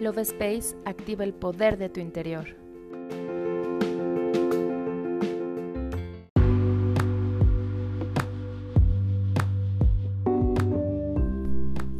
Love Space activa el poder de tu interior.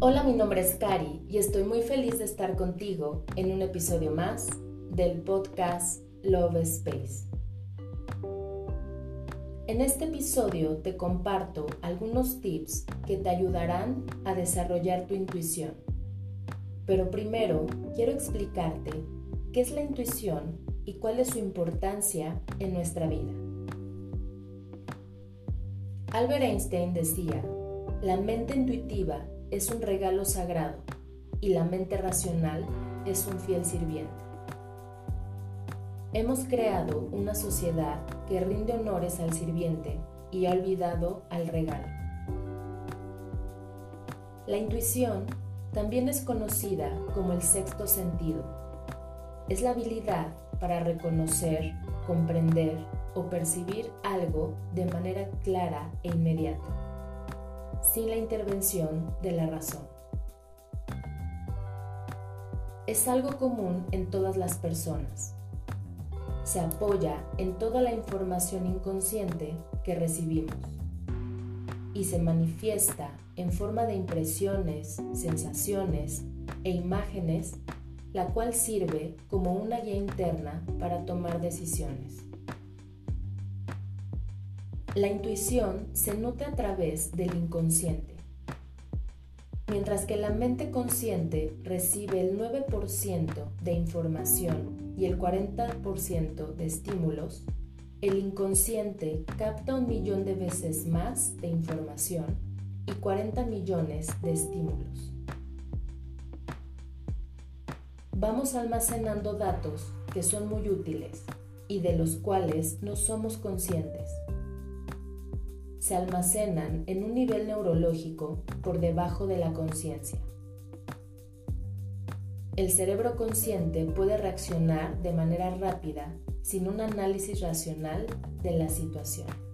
Hola, mi nombre es Cari y estoy muy feliz de estar contigo en un episodio más del podcast Love Space. En este episodio te comparto algunos tips que te ayudarán a desarrollar tu intuición pero primero quiero explicarte qué es la intuición y cuál es su importancia en nuestra vida. Albert Einstein decía, la mente intuitiva es un regalo sagrado y la mente racional es un fiel sirviente. Hemos creado una sociedad que rinde honores al sirviente y ha olvidado al regalo. La intuición también es conocida como el sexto sentido. Es la habilidad para reconocer, comprender o percibir algo de manera clara e inmediata, sin la intervención de la razón. Es algo común en todas las personas. Se apoya en toda la información inconsciente que recibimos y se manifiesta en forma de impresiones, sensaciones e imágenes, la cual sirve como una guía interna para tomar decisiones. La intuición se nutre a través del inconsciente. Mientras que la mente consciente recibe el 9% de información y el 40% de estímulos, el inconsciente capta un millón de veces más de información y 40 millones de estímulos. Vamos almacenando datos que son muy útiles y de los cuales no somos conscientes. Se almacenan en un nivel neurológico por debajo de la conciencia. El cerebro consciente puede reaccionar de manera rápida sin un análisis racional de la situación.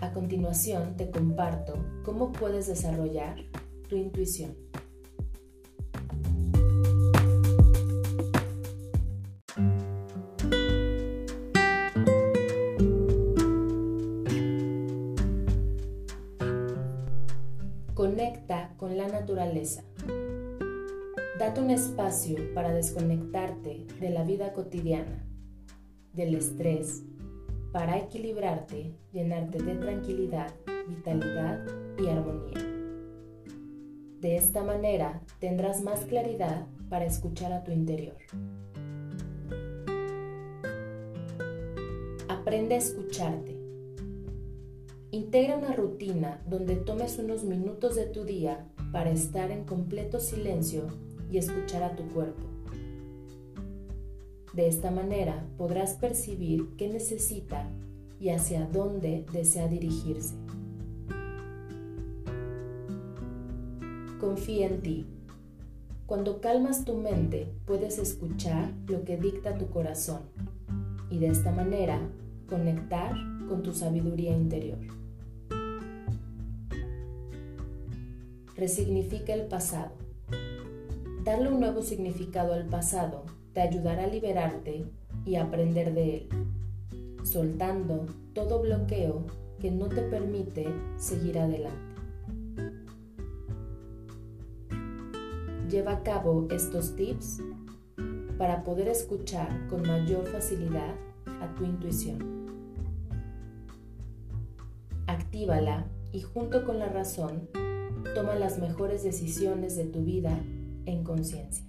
A continuación te comparto cómo puedes desarrollar tu intuición. Conecta con la naturaleza. Date un espacio para desconectarte de la vida cotidiana, del estrés, para equilibrarte, llenarte de tranquilidad, vitalidad y armonía. De esta manera tendrás más claridad para escuchar a tu interior. Aprende a escucharte. Integra una rutina donde tomes unos minutos de tu día para estar en completo silencio y escuchar a tu cuerpo. De esta manera podrás percibir qué necesita y hacia dónde desea dirigirse. Confía en ti. Cuando calmas tu mente puedes escuchar lo que dicta tu corazón y de esta manera conectar con tu sabiduría interior. Resignifica el pasado. Darle un nuevo significado al pasado te ayudará a liberarte y aprender de él, soltando todo bloqueo que no te permite seguir adelante. Lleva a cabo estos tips para poder escuchar con mayor facilidad a tu intuición. Actívala y junto con la razón, toma las mejores decisiones de tu vida en conciencia.